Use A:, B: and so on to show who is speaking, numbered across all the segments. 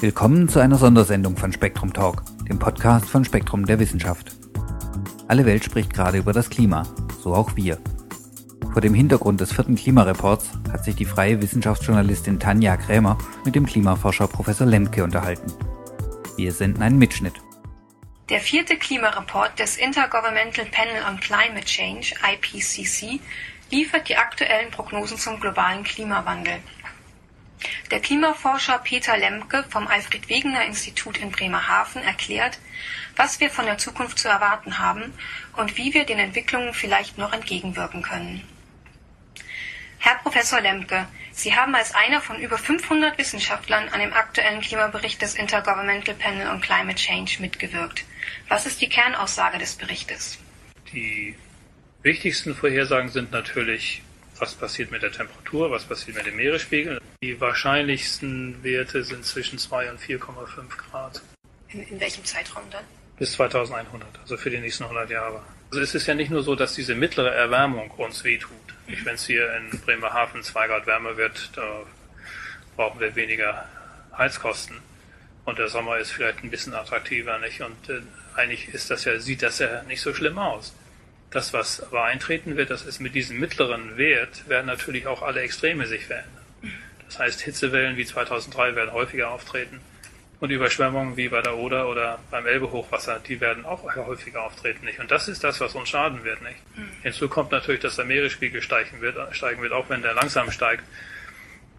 A: Willkommen zu einer Sondersendung von Spektrum Talk, dem Podcast von Spektrum der Wissenschaft. Alle Welt spricht gerade über das Klima, so auch wir. Vor dem Hintergrund des vierten Klimareports hat sich die freie Wissenschaftsjournalistin Tanja Krämer mit dem Klimaforscher Professor Lemke unterhalten. Wir senden einen Mitschnitt.
B: Der vierte Klimareport des Intergovernmental Panel on Climate Change, IPCC, liefert die aktuellen Prognosen zum globalen Klimawandel. Der Klimaforscher Peter Lemke vom Alfred Wegener Institut in Bremerhaven erklärt, was wir von der Zukunft zu erwarten haben und wie wir den Entwicklungen vielleicht noch entgegenwirken können. Herr Professor Lemke, Sie haben als einer von über 500 Wissenschaftlern an dem aktuellen Klimabericht des Intergovernmental Panel on Climate Change mitgewirkt. Was ist die Kernaussage des Berichtes?
C: Die wichtigsten Vorhersagen sind natürlich was passiert mit der Temperatur, was passiert mit dem Meeresspiegel. Die wahrscheinlichsten Werte sind zwischen 2 und 4,5 Grad.
B: In, in, welchem Zeitraum dann?
C: Bis 2100, also für die nächsten 100 Jahre. Also es ist ja nicht nur so, dass diese mittlere Erwärmung uns wehtut. Mhm. Wenn es hier in Bremerhaven 2 Grad wärmer wird, da brauchen wir weniger Heizkosten. Und der Sommer ist vielleicht ein bisschen attraktiver, nicht? Und äh, eigentlich ist das ja, sieht das ja nicht so schlimm aus. Das, was aber eintreten wird, das ist mit diesem mittleren Wert, werden natürlich auch alle Extreme sich verändern. Das heißt, Hitzewellen wie 2003 werden häufiger auftreten und Überschwemmungen wie bei der Oder oder beim Elbehochwasser, die werden auch häufiger auftreten. Nicht? Und das ist das, was uns schaden wird. Nicht? Mhm. Hinzu kommt natürlich, dass der Meeresspiegel steigen wird, steigen wird auch wenn der langsam steigt.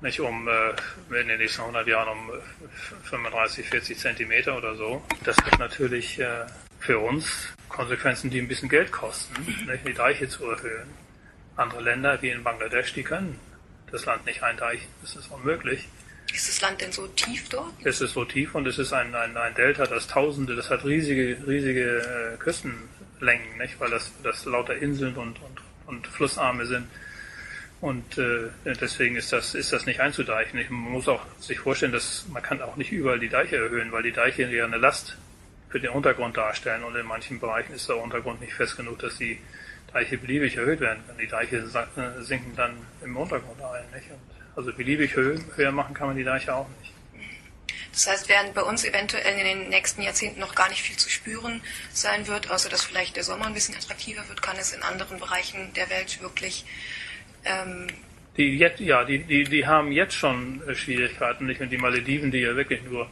C: Nicht um äh, in den nächsten 100 Jahren um 35, 40 Zentimeter oder so. Das wird natürlich äh, für uns Konsequenzen, die ein bisschen Geld kosten, nicht, die Deiche zu erhöhen. Andere Länder, wie in Bangladesch, die können das Land nicht eindeichen. Das ist unmöglich.
B: Ist das Land denn so tief dort?
C: Es ist so tief und es ist ein, ein, ein Delta, das Tausende, das hat riesige, riesige äh, Küstenlängen, nicht? weil das, das lauter Inseln und, und, und Flussarme sind. Und äh, deswegen ist das, ist das nicht einzudeichen. Man muss auch sich vorstellen, dass man kann auch nicht überall die Deiche erhöhen, weil die Deiche ja eine Last für den Untergrund darstellen und in manchen Bereichen ist der Untergrund nicht fest genug, dass die Deiche beliebig erhöht werden können. Die Deiche äh, sinken dann im Untergrund ein. Nicht? Und also beliebig höher machen kann man die Deiche auch nicht.
B: Das heißt, während bei uns eventuell in den nächsten Jahrzehnten noch gar nicht viel zu spüren sein wird, außer dass vielleicht der Sommer ein bisschen attraktiver wird, kann es in anderen Bereichen der Welt wirklich. Ähm
C: die jetzt, ja, die, die, die haben jetzt schon Schwierigkeiten, nicht? Und die Malediven, die ja wirklich nur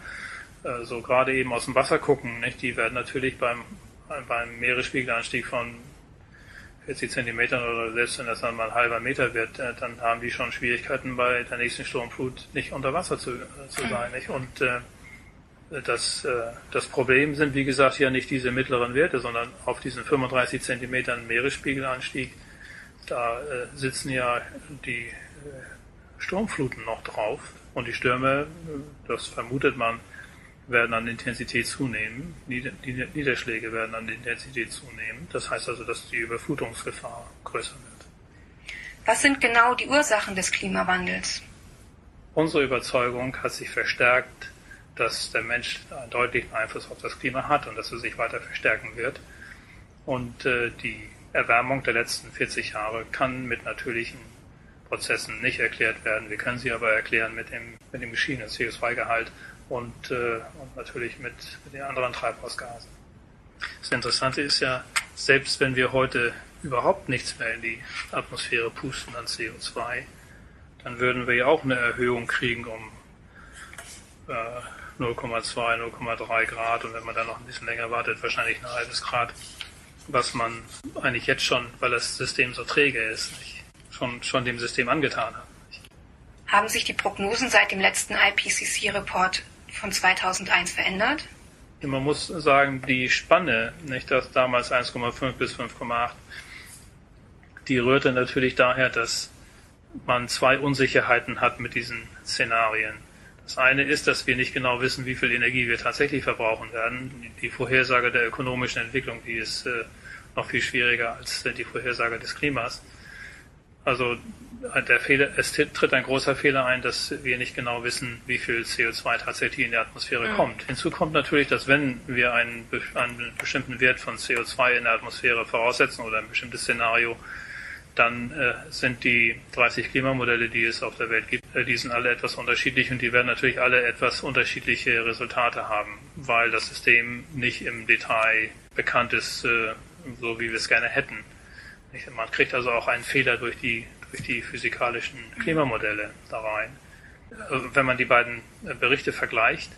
C: so gerade eben aus dem Wasser gucken, nicht? die werden natürlich beim, beim Meeresspiegelanstieg von 40 Zentimetern oder selbst wenn das dann mal ein halber Meter wird, äh, dann haben die schon Schwierigkeiten bei der nächsten Sturmflut nicht unter Wasser zu, äh, zu sein. Nicht? Und äh, das, äh, das Problem sind, wie gesagt, ja nicht diese mittleren Werte, sondern auf diesen 35 Zentimetern Meeresspiegelanstieg, da äh, sitzen ja die äh, Sturmfluten noch drauf und die Stürme, das vermutet man, werden an Intensität zunehmen, die Niederschläge werden an Intensität zunehmen. Das heißt also, dass die Überflutungsgefahr größer wird.
B: Was sind genau die Ursachen des Klimawandels?
C: Unsere Überzeugung hat sich verstärkt, dass der Mensch einen deutlichen Einfluss auf das Klima hat und dass er sich weiter verstärken wird. Und äh, die Erwärmung der letzten 40 Jahre kann mit natürlichen Prozessen nicht erklärt werden. Wir können sie aber erklären mit dem, mit dem gestiegenen CO2-Gehalt und, äh, und natürlich mit, mit den anderen Treibhausgasen. Das Interessante ist ja, selbst wenn wir heute überhaupt nichts mehr in die Atmosphäre pusten an CO2, dann würden wir ja auch eine Erhöhung kriegen um äh, 0,2, 0,3 Grad und wenn man dann noch ein bisschen länger wartet, wahrscheinlich ein halbes Grad, was man eigentlich jetzt schon, weil das System so träge ist, nicht, schon, schon dem System angetan hat.
B: Haben sich die Prognosen seit dem letzten IPCC-Report von 2001 verändert?
C: Man muss sagen, die Spanne, nicht das damals 1,5 bis 5,8, die rührte natürlich daher, dass man zwei Unsicherheiten hat mit diesen Szenarien. Das eine ist, dass wir nicht genau wissen, wie viel Energie wir tatsächlich verbrauchen werden. Die Vorhersage der ökonomischen Entwicklung, die ist äh, noch viel schwieriger als äh, die Vorhersage des Klimas. Also der Fehler, es tritt ein großer Fehler ein, dass wir nicht genau wissen, wie viel CO2 tatsächlich in die Atmosphäre mhm. kommt. Hinzu kommt natürlich, dass wenn wir einen, einen, bestimmten Wert von CO2 in der Atmosphäre voraussetzen oder ein bestimmtes Szenario, dann äh, sind die 30 Klimamodelle, die es auf der Welt gibt, äh, die sind alle etwas unterschiedlich und die werden natürlich alle etwas unterschiedliche Resultate haben, weil das System nicht im Detail bekannt ist, äh, so wie wir es gerne hätten. Man kriegt also auch einen Fehler durch die, durch die physikalischen Klimamodelle da rein. Also wenn man die beiden äh, Berichte vergleicht,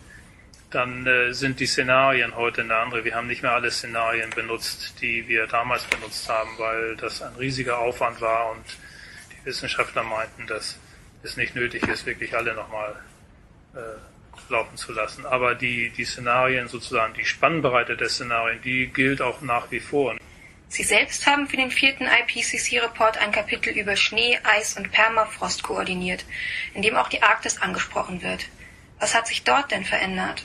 C: dann äh, sind die Szenarien heute eine andere. Wir haben nicht mehr alle Szenarien benutzt, die wir damals benutzt haben, weil das ein riesiger Aufwand war und die Wissenschaftler meinten, dass es nicht nötig ist, wirklich alle nochmal äh, laufen zu lassen. Aber die, die Szenarien sozusagen, die Spannbreite der Szenarien, die gilt auch nach wie vor.
B: Sie selbst haben für den vierten IPCC-Report ein Kapitel über Schnee, Eis und Permafrost koordiniert, in dem auch die Arktis angesprochen wird. Was hat sich dort denn verändert?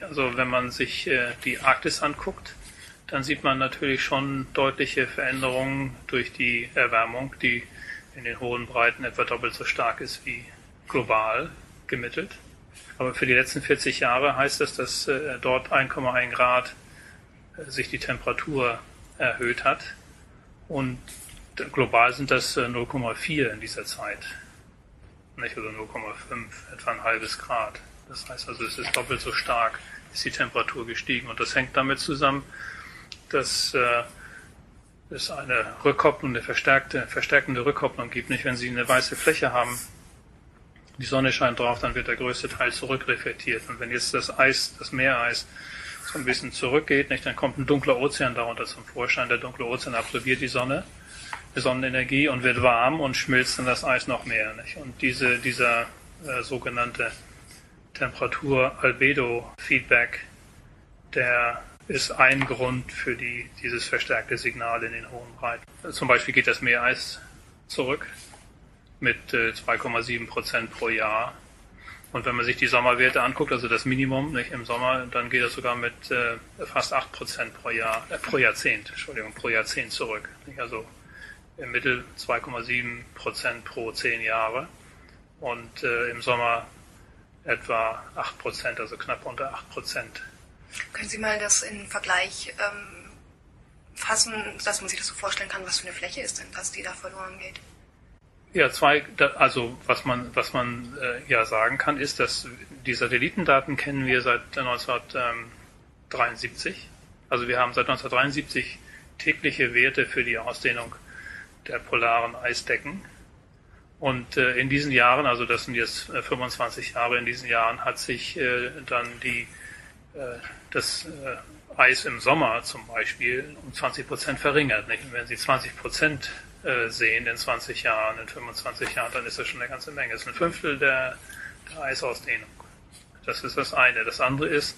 C: Also wenn man sich äh, die Arktis anguckt, dann sieht man natürlich schon deutliche Veränderungen durch die Erwärmung, die in den hohen Breiten etwa doppelt so stark ist wie global gemittelt. Aber für die letzten 40 Jahre heißt das, dass äh, dort 1,1 Grad sich die Temperatur erhöht hat und global sind das 0,4 in dieser Zeit, nicht oder 0,5, etwa ein halbes Grad. Das heißt also, es ist doppelt so stark, ist die Temperatur gestiegen. Und das hängt damit zusammen, dass äh, es eine Rückkopplung, eine verstärkte, verstärkende Rückkopplung gibt. Nicht, wenn Sie eine weiße Fläche haben, die Sonne scheint drauf, dann wird der größte Teil zurückreflektiert. Und wenn jetzt das Eis, das Meereis, ein bisschen zurückgeht, nicht, dann kommt ein dunkler Ozean darunter zum Vorschein. Der dunkle Ozean absorbiert die Sonne, die Sonnenenergie und wird warm und schmilzt dann das Eis noch mehr. Nicht? Und diese, dieser äh, sogenannte Temperatur-Albedo-Feedback, der ist ein Grund für die, dieses verstärkte Signal in den hohen Breiten. Zum Beispiel geht das Meereis zurück mit 2,7 äh, Prozent pro Jahr. Und wenn man sich die Sommerwerte anguckt, also das Minimum nicht, im Sommer, dann geht das sogar mit äh, fast 8 Prozent pro Jahr, äh, pro Jahrzehnt, Entschuldigung, pro Jahrzehnt zurück. Nicht? Also im Mittel 2,7 Prozent pro 10 Jahre. Und äh, im Sommer etwa 8 Prozent, also knapp unter 8 Prozent.
B: Können Sie mal das in Vergleich ähm, fassen, dass man sich das so vorstellen kann, was für eine Fläche ist denn das, die da verloren geht?
C: Ja, zwei, also was man, was man äh, ja sagen kann, ist, dass die Satellitendaten kennen wir seit 1973. Also wir haben seit 1973 tägliche Werte für die Ausdehnung der polaren Eisdecken und äh, in diesen Jahren, also das sind jetzt äh, 25 Jahre, in diesen Jahren hat sich äh, dann die, äh, das äh, Eis im Sommer zum Beispiel um 20 Prozent verringert. Nicht? Und wenn Sie 20 Prozent äh, sehen in 20 Jahren, in 25 Jahren, dann ist das schon eine ganze Menge. Das ist ein Fünftel der, der Eisausdehnung. Das ist das eine. Das andere ist,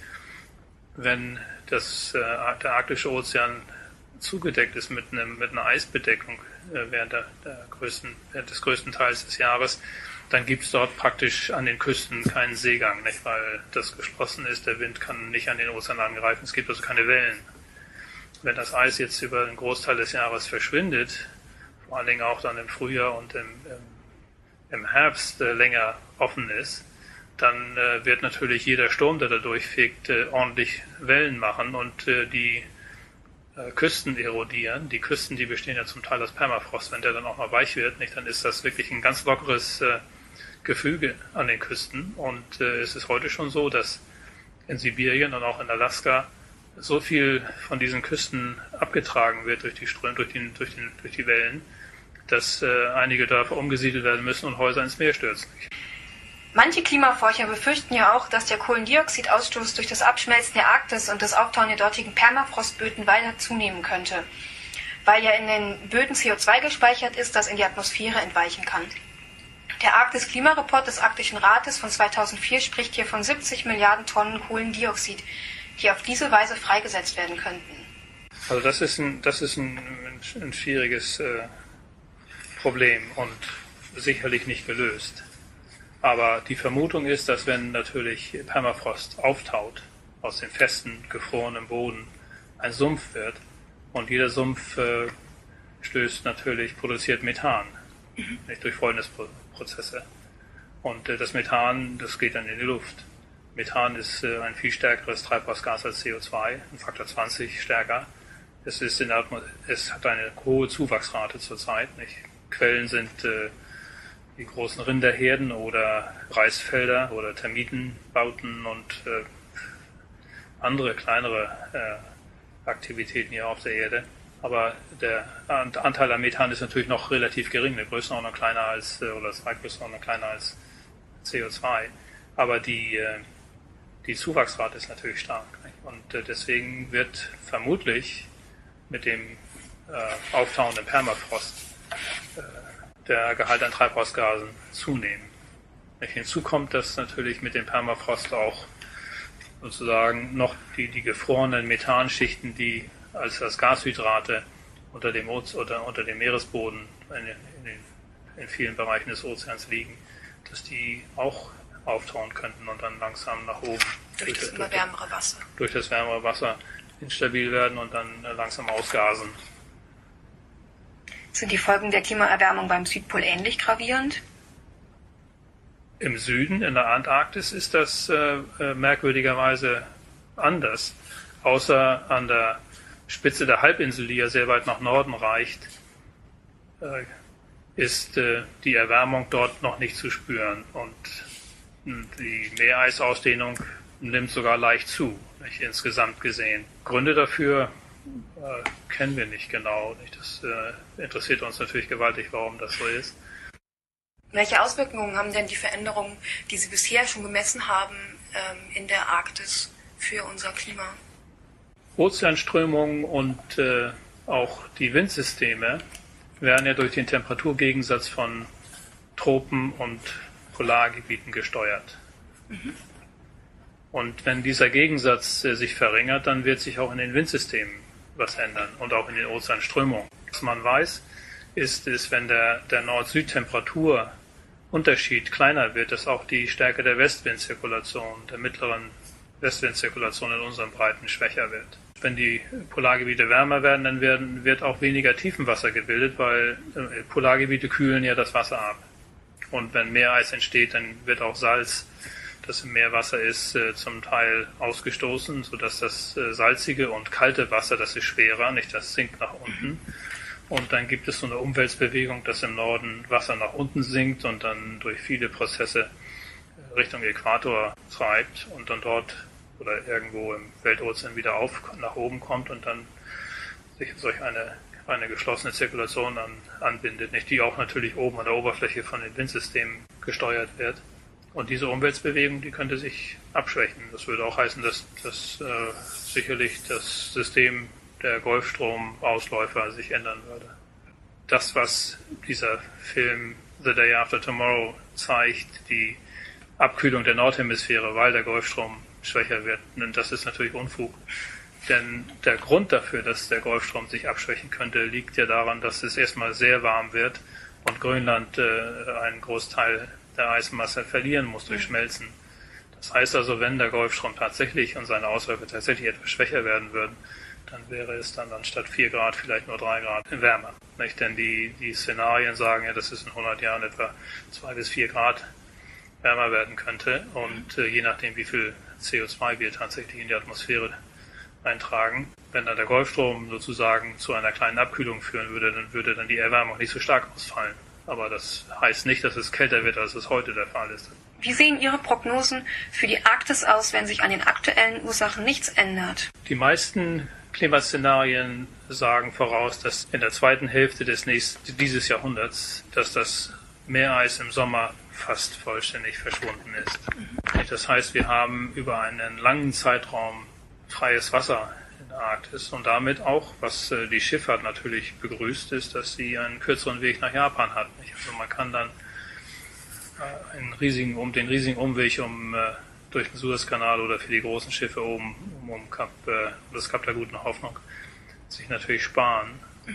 C: wenn das, äh, der arktische Ozean zugedeckt ist mit, einem, mit einer Eisbedeckung äh, während, der, der größten, während des größten Teils des Jahres, dann gibt es dort praktisch an den Küsten keinen Seegang, nicht? weil das geschlossen ist, der Wind kann nicht an den Ozean angreifen, es gibt also keine Wellen. Wenn das Eis jetzt über den Großteil des Jahres verschwindet, vor allen Dingen auch dann im Frühjahr und im, im, im Herbst äh, länger offen ist, dann äh, wird natürlich jeder Sturm, der da durchfegt, äh, ordentlich Wellen machen und äh, die äh, Küsten erodieren. Die Küsten, die bestehen ja zum Teil aus Permafrost. Wenn der dann auch mal weich wird, nicht, dann ist das wirklich ein ganz lockeres äh, Gefüge an den Küsten. Und es ist heute schon so, dass in Sibirien und auch in Alaska so viel von diesen Küsten abgetragen wird durch die Ströme, durch, den, durch, den, durch die Wellen, dass äh, einige Dörfer umgesiedelt werden müssen und Häuser ins Meer stürzen.
B: Manche Klimaforscher befürchten ja auch, dass der Kohlendioxidausstoß durch das Abschmelzen der Arktis und das Auftauen der dortigen Permafrostböden weiter zunehmen könnte, weil ja in den Böden CO2 gespeichert ist, das in die Atmosphäre entweichen kann. Der Arktis-Klimareport des Arktischen Rates von 2004 spricht hier von 70 Milliarden Tonnen Kohlendioxid, die auf diese Weise freigesetzt werden könnten.
C: Also das ist ein, das ist ein, ein schwieriges äh, Problem und sicherlich nicht gelöst. Aber die Vermutung ist, dass wenn natürlich Permafrost auftaut, aus dem festen, gefrorenen Boden ein Sumpf wird und jeder Sumpf äh, stößt natürlich, produziert Methan, nicht durch Fäulnisprozesse. Und äh, das Methan, das geht dann in die Luft. Methan ist äh, ein viel stärkeres Treibhausgas als CO2, ein Faktor 20 stärker. Es, ist in der es hat eine hohe Zuwachsrate zurzeit. Nicht? Quellen sind äh, die großen Rinderherden oder Reisfelder oder Termitenbauten und äh, andere kleinere äh, Aktivitäten hier auf der Erde. Aber der Anteil an Methan ist natürlich noch relativ gering, eine Größenordnung kleiner als, äh, oder zwei Größenordnung kleiner als CO2. Aber die, äh, die Zuwachsrate ist natürlich stark. Und äh, deswegen wird vermutlich mit dem auftauenden Permafrost der Gehalt an Treibhausgasen zunehmen. Hinzu kommt, dass natürlich mit dem Permafrost auch sozusagen noch die, die gefrorenen Methanschichten, die als, als Gashydrate unter dem, oder unter dem Meeresboden in, in, in vielen Bereichen des Ozeans liegen, dass die auch auftauen könnten und dann langsam nach oben
B: durch, durch das immer wärmere Wasser
C: durch das wärmere Wasser instabil werden und dann langsam ausgasen.
B: Sind die Folgen der Klimaerwärmung beim Südpol ähnlich gravierend?
C: Im Süden, in der Antarktis, ist das äh, äh, merkwürdigerweise anders. Außer an der Spitze der Halbinsel, die ja sehr weit nach Norden reicht, äh, ist äh, die Erwärmung dort noch nicht zu spüren. Und hm, die Meereisausdehnung nimmt sogar leicht zu, nicht, insgesamt gesehen. Gründe dafür äh, kennen wir nicht genau. Nicht? Das äh, interessiert uns natürlich gewaltig, warum das so ist.
B: Welche Auswirkungen haben denn die Veränderungen, die Sie bisher schon gemessen haben, ähm, in der Arktis für unser Klima?
C: Ozeanströmungen und äh, auch die Windsysteme werden ja durch den Temperaturgegensatz von Tropen und Polargebieten gesteuert. Mhm. Und wenn dieser Gegensatz äh, sich verringert, dann wird sich auch in den Windsystemen was ändern und auch in den Ozeanströmungen. Was man weiß, ist, ist wenn der, der Nord-Süd-Temperatur Unterschied kleiner wird, dass auch die Stärke der Westwindzirkulation, der mittleren Westwindzirkulation in unseren Breiten schwächer wird. Wenn die Polargebiete wärmer werden, dann werden, wird auch weniger Tiefenwasser gebildet, weil äh, Polargebiete kühlen ja das Wasser ab. Und wenn Meereis entsteht, dann wird auch Salz, das im Meerwasser ist, äh, zum Teil ausgestoßen, sodass das äh, salzige und kalte Wasser, das ist schwerer, nicht das sinkt nach unten. Und dann gibt es so eine Umweltbewegung, dass im Norden Wasser nach unten sinkt und dann durch viele Prozesse Richtung Äquator treibt und dann dort oder irgendwo im Weltozean wieder auf, nach oben kommt und dann sich solch eine, eine geschlossene Zirkulation an, anbindet, nicht die auch natürlich oben an der Oberfläche von den Windsystemen gesteuert wird. Und diese Umweltbewegung, die könnte sich abschwächen. Das würde auch heißen, dass, dass äh, sicherlich das System der Golfstromausläufer sich ändern würde. Das, was dieser Film The Day After Tomorrow zeigt, die Abkühlung der Nordhemisphäre, weil der Golfstrom schwächer wird, das ist natürlich Unfug. Denn der Grund dafür, dass der Golfstrom sich abschwächen könnte, liegt ja daran, dass es erstmal sehr warm wird und Grönland äh, einen Großteil der Eismasse verlieren muss durch Schmelzen. Das heißt also, wenn der Golfstrom tatsächlich und seine Ausläufer tatsächlich etwas schwächer werden würden, dann wäre es dann anstatt 4 Grad vielleicht nur 3 Grad wärmer. Nicht? Denn die, die Szenarien sagen ja, dass es in 100 Jahren etwa 2 bis 4 Grad wärmer werden könnte. Und äh, je nachdem, wie viel CO2 wir tatsächlich in die Atmosphäre eintragen, wenn dann der Golfstrom sozusagen zu einer kleinen Abkühlung führen würde, dann würde dann die Erwärmung nicht so stark ausfallen. Aber das heißt nicht, dass es kälter wird, als es heute der Fall ist.
B: Wie sehen Ihre Prognosen für die Arktis aus, wenn sich an den aktuellen Ursachen nichts ändert?
C: Die meisten Klimaszenarien sagen voraus, dass in der zweiten Hälfte des nächsten, dieses Jahrhunderts, dass das Meereis im Sommer fast vollständig verschwunden ist. Das heißt, wir haben über einen langen Zeitraum freies Wasser Arktis und damit auch, was äh, die Schifffahrt natürlich begrüßt, ist, dass sie einen kürzeren Weg nach Japan hat. Also man kann dann äh, einen riesigen, um den riesigen Umweg um äh, durch den Suezkanal oder für die großen Schiffe oben um, um Kap, das Kap der guten Hoffnung sich natürlich sparen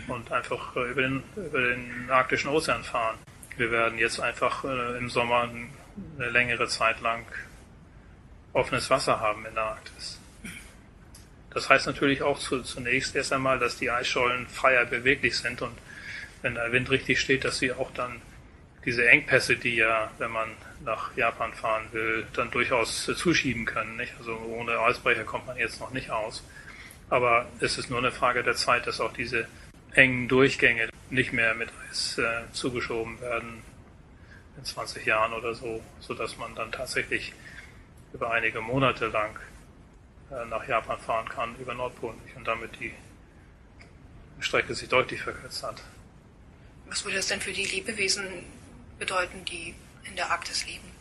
C: und einfach über, den, über den arktischen Ozean fahren. Wir werden jetzt einfach im Sommer eine längere Zeit lang offenes Wasser haben in der Arktis. Das heißt natürlich auch zu, zunächst erst einmal, dass die Eisschollen freier beweglich sind und wenn der Wind richtig steht, dass sie auch dann diese Engpässe, die ja, wenn man nach Japan fahren will, dann durchaus zuschieben können. Nicht? Also ohne Eisbrecher kommt man jetzt noch nicht aus. Aber es ist nur eine Frage der Zeit, dass auch diese engen Durchgänge nicht mehr mit Eis äh, zugeschoben werden in 20 Jahren oder so, sodass man dann tatsächlich über einige Monate lang nach Japan fahren kann, über Nordpol und damit die Strecke sich deutlich verkürzt hat.
B: Was würde das denn für die Lebewesen bedeuten, die in der Arktis leben?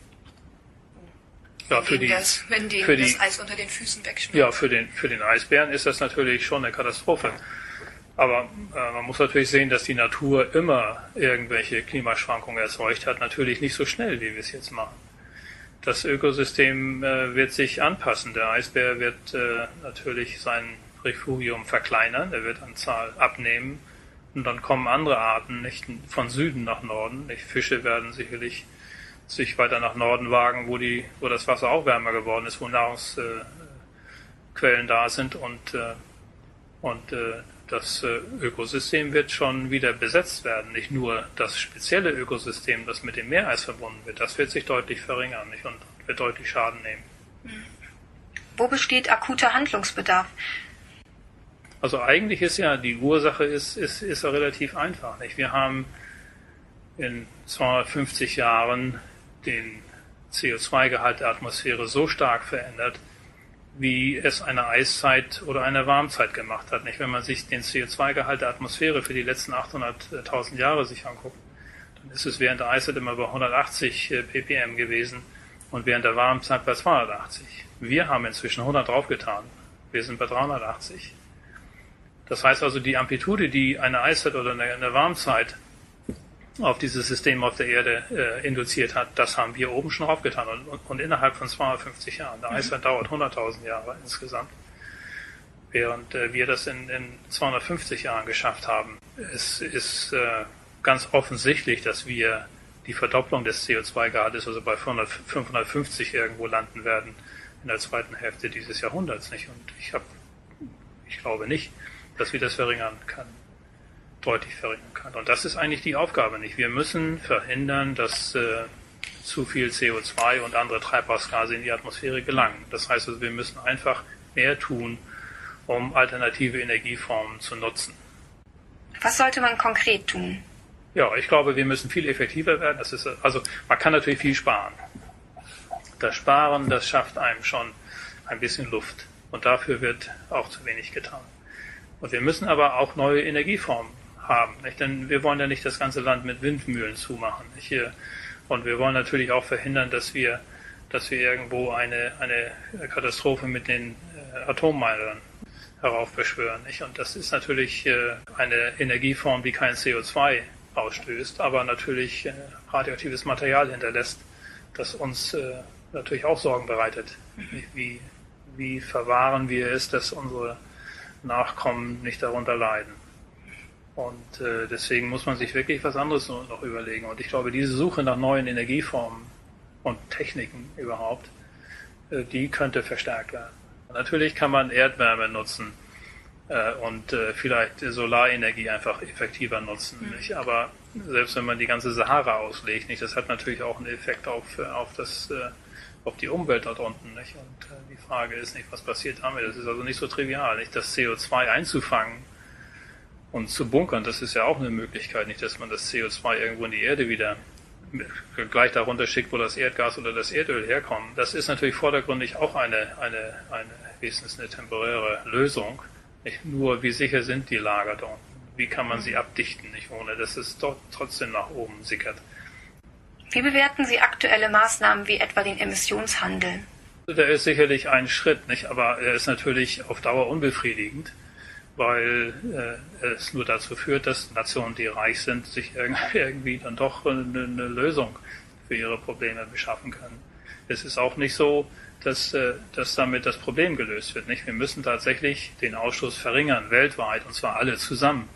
C: Ja, für die,
B: das, wenn denen
C: für die,
B: das Eis unter den Füßen wegschmilzt.
C: Ja, für den, für den Eisbären ist das natürlich schon eine Katastrophe. Aber äh, man muss natürlich sehen, dass die Natur immer irgendwelche Klimaschwankungen erzeugt hat. Natürlich nicht so schnell, wie wir es jetzt machen. Das Ökosystem äh, wird sich anpassen. Der Eisbär wird äh, natürlich sein Refugium verkleinern, er wird an Zahl abnehmen. Und dann kommen andere Arten nicht von Süden nach Norden. Nicht? Fische werden sicherlich sich weiter nach Norden wagen, wo, die, wo das Wasser auch wärmer geworden ist, wo Nahrungsquellen da sind und, äh, und äh, das äh, Ökosystem wird schon wieder besetzt werden. Nicht nur das spezielle Ökosystem, das mit dem Meereis verbunden wird, das wird sich deutlich verringern nicht? und wird deutlich Schaden nehmen.
B: Wo besteht akuter Handlungsbedarf?
C: Also eigentlich ist ja die Ursache ist, ist, ist ja relativ einfach. Nicht? Wir haben in 250 Jahren den CO2-Gehalt der Atmosphäre so stark verändert, wie es eine Eiszeit oder eine Warmzeit gemacht hat. Nicht? Wenn man sich den CO2-Gehalt der Atmosphäre für die letzten 800.000 Jahre sich anguckt, dann ist es während der Eiszeit immer bei 180 äh, ppm gewesen und während der Warmzeit bei 280. Wir haben inzwischen 100 draufgetan. Wir sind bei 380. Das heißt also, die Amplitude, die eine Eiszeit oder eine Warmzeit auf dieses System auf der Erde äh, induziert hat, das haben wir oben schon aufgetan. Und, und, innerhalb von 250 Jahren. Der mhm. dauert 100.000 Jahre insgesamt. Während äh, wir das in, in 250 Jahren geschafft haben. Es ist äh, ganz offensichtlich, dass wir die Verdopplung des CO2-Gehaltes, also bei 400, 550 irgendwo landen werden in der zweiten Hälfte dieses Jahrhunderts. Nicht? Und ich, hab, ich glaube nicht, dass wir das verringern können deutlich verringern kann. Und das ist eigentlich die Aufgabe nicht. Wir müssen verhindern, dass äh, zu viel CO2 und andere Treibhausgase in die Atmosphäre gelangen. Das heißt also, wir müssen einfach mehr tun, um alternative Energieformen zu nutzen.
B: Was sollte man konkret tun?
C: Ja, ich glaube, wir müssen viel effektiver werden. Das ist, also, man kann natürlich viel sparen. Das Sparen, das schafft einem schon ein bisschen Luft. Und dafür wird auch zu wenig getan. Und wir müssen aber auch neue Energieformen haben. Nicht? Denn wir wollen ja nicht das ganze Land mit Windmühlen zumachen. Nicht? Und wir wollen natürlich auch verhindern, dass wir, dass wir irgendwo eine, eine Katastrophe mit den äh, Atommeilern heraufbeschwören. Nicht? Und das ist natürlich äh, eine Energieform, die kein CO2 ausstößt, aber natürlich äh, radioaktives Material hinterlässt, das uns natürlich auch Sorgen bereitet. Wie, wie verwahren wir es, dass unsere Nachkommen nicht darunter leiden? Und äh, deswegen muss man sich wirklich was anderes noch überlegen. Und ich glaube, diese Suche nach neuen Energieformen und Techniken überhaupt, äh, die könnte verstärkt werden. Natürlich kann man Erdwärme nutzen äh, und äh, vielleicht Solarenergie einfach effektiver nutzen. Mhm. Nicht? Aber selbst wenn man die ganze Sahara auslegt, nicht, das hat natürlich auch einen Effekt auf, äh, auf, das, äh, auf die Umwelt dort unten. Nicht? Und äh, die Frage ist nicht, was passiert damit. Das ist also nicht so trivial, nicht das CO2 einzufangen und zu bunkern, das ist ja auch eine Möglichkeit, nicht, dass man das CO2 irgendwo in die Erde wieder gleich darunter schickt, wo das Erdgas oder das Erdöl herkommt. Das ist natürlich vordergründig auch eine, eine, eine wenigstens eine temporäre Lösung. Nicht nur, wie sicher sind die Lager dort? Wie kann man sie abdichten, nicht ohne, dass es dort trotzdem nach oben sickert?
B: Wie bewerten Sie aktuelle Maßnahmen wie etwa den Emissionshandel?
C: Der ist sicherlich ein Schritt, nicht? aber er ist natürlich auf Dauer unbefriedigend weil äh, es nur dazu führt, dass Nationen, die reich sind, sich irgendwie dann doch eine, eine Lösung für ihre Probleme beschaffen können. Es ist auch nicht so, dass, äh, dass damit das Problem gelöst wird. Nicht? Wir müssen tatsächlich den Ausstoß verringern, weltweit, und zwar alle zusammen.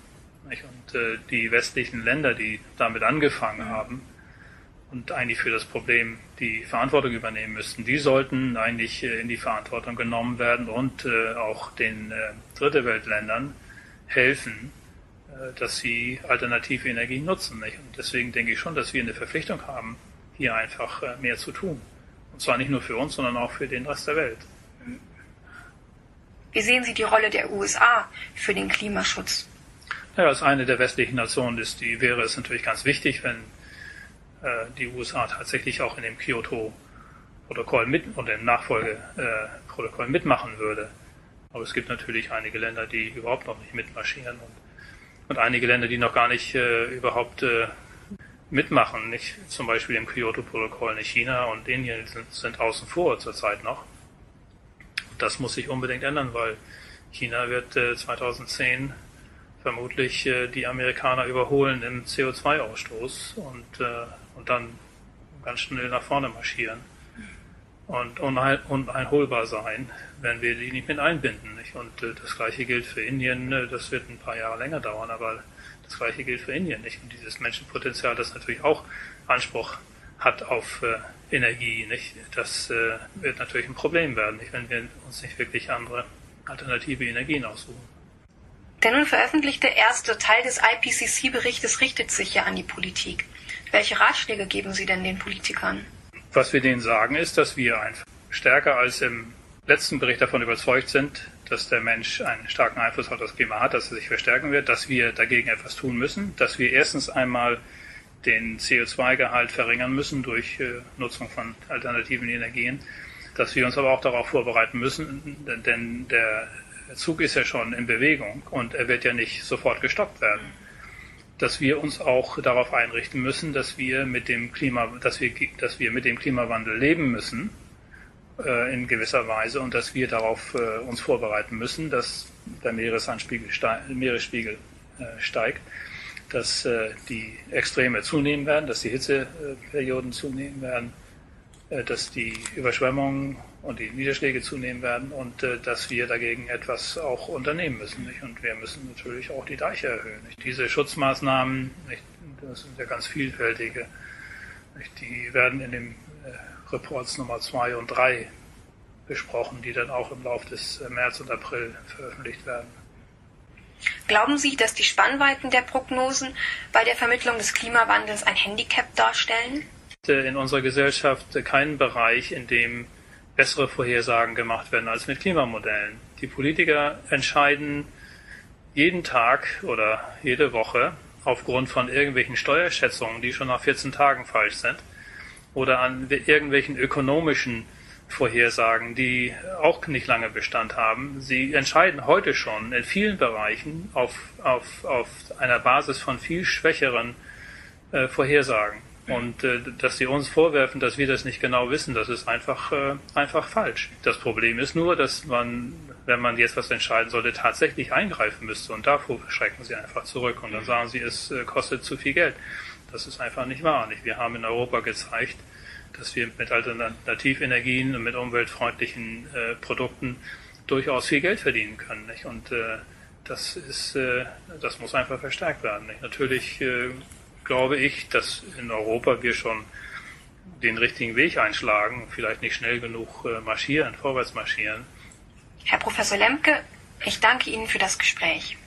C: Nicht? Und äh, die westlichen Länder, die damit angefangen haben, und eigentlich für das Problem die Verantwortung übernehmen müssten, die sollten eigentlich äh, in die Verantwortung genommen werden und äh, auch den äh, Dritte Weltländern helfen, dass sie alternative Energien nutzen. Und deswegen denke ich schon, dass wir eine Verpflichtung haben, hier einfach mehr zu tun. Und zwar nicht nur für uns, sondern auch für den Rest der Welt.
B: Wie sehen Sie die Rolle der USA für den Klimaschutz?
C: Ja, als eine der westlichen Nationen ist die, wäre es natürlich ganz wichtig, wenn die USA tatsächlich auch in dem Kyoto-Protokoll mit und im Nachfolgeprotokoll äh, mitmachen würde. Aber es gibt natürlich einige Länder, die überhaupt noch nicht mitmarschieren und, und einige Länder, die noch gar nicht äh, überhaupt äh, mitmachen. Nicht zum Beispiel im Kyoto-Protokoll. Nicht China und Indien sind, sind außen vor zurzeit noch. Das muss sich unbedingt ändern, weil China wird äh, 2010 vermutlich äh, die Amerikaner überholen im CO2-Ausstoß und, äh, und dann ganz schnell nach vorne marschieren und uneinholbar sein, wenn wir die nicht mit einbinden. Nicht? Und äh, das gleiche gilt für Indien, äh, das wird ein paar Jahre länger dauern, aber das gleiche gilt für Indien. Nicht? Und dieses Menschenpotenzial, das natürlich auch Anspruch hat auf äh, Energie, nicht? das äh, wird natürlich ein Problem werden, nicht? wenn wir uns nicht wirklich andere alternative Energien aussuchen.
B: Der nun veröffentlichte erste Teil des IPCC-Berichtes richtet sich ja an die Politik. Welche Ratschläge geben Sie denn den Politikern?
C: Was wir denen sagen, ist, dass wir einfach stärker als im letzten Bericht davon überzeugt sind, dass der Mensch einen starken Einfluss auf das Klima hat, dass er sich verstärken wird, dass wir dagegen etwas tun müssen, dass wir erstens einmal den CO2-Gehalt verringern müssen durch äh, Nutzung von alternativen Energien, dass wir uns aber auch darauf vorbereiten müssen, denn der der Zug ist ja schon in Bewegung und er wird ja nicht sofort gestoppt werden. Dass wir uns auch darauf einrichten müssen, dass wir mit dem Klima, dass wir, dass wir mit dem Klimawandel leben müssen, äh, in gewisser Weise und dass wir darauf äh, uns vorbereiten müssen, dass der Meeresanspiegel steig, Meeresspiegel äh, steigt, dass äh, die Extreme zunehmen werden, dass die Hitzeperioden zunehmen werden, dass die Überschwemmungen und die Niederschläge zunehmen werden und äh, dass wir dagegen etwas auch unternehmen müssen. Nicht? Und wir müssen natürlich auch die Deiche erhöhen. Nicht? Diese Schutzmaßnahmen, nicht? das sind ja ganz vielfältige, nicht? die werden in den äh, Reports Nummer zwei und drei besprochen, die dann auch im Laufe des äh, März und April veröffentlicht werden.
B: Glauben Sie, dass die Spannweiten der Prognosen bei der Vermittlung des Klimawandels ein Handicap darstellen?
C: In unserer Gesellschaft keinen Bereich, in dem bessere Vorhersagen gemacht werden als mit Klimamodellen. Die Politiker entscheiden jeden Tag oder jede Woche aufgrund von irgendwelchen Steuerschätzungen, die schon nach 14 Tagen falsch sind, oder an irgendwelchen ökonomischen Vorhersagen, die auch nicht lange Bestand haben. Sie entscheiden heute schon in vielen Bereichen auf, auf, auf einer Basis von viel schwächeren äh, Vorhersagen. Und äh, dass sie uns vorwerfen, dass wir das nicht genau wissen, das ist einfach, äh, einfach falsch. Das Problem ist nur, dass man, wenn man jetzt was entscheiden sollte, tatsächlich eingreifen müsste. Und davor schrecken sie einfach zurück. Und dann sagen sie, es äh, kostet zu viel Geld. Das ist einfach nicht wahr. Nicht? Wir haben in Europa gezeigt, dass wir mit Alternativenergien und mit umweltfreundlichen äh, Produkten durchaus viel Geld verdienen können. Nicht? Und äh, das ist, äh, das muss einfach verstärkt werden. Nicht? Natürlich äh, glaube ich, dass in Europa wir schon den richtigen Weg einschlagen, vielleicht nicht schnell genug äh, marschieren, vorwärts marschieren.
B: Herr Professor Lemke, ich danke Ihnen für das Gespräch.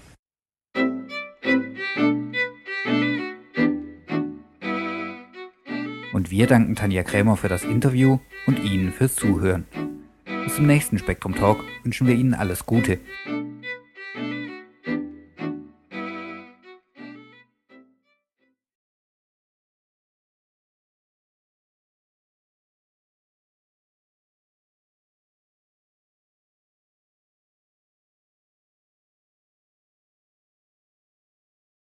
A: Und wir danken Tanja Krämer für das Interview und Ihnen fürs Zuhören. Bis zum nächsten Spektrum Talk wünschen wir Ihnen alles Gute.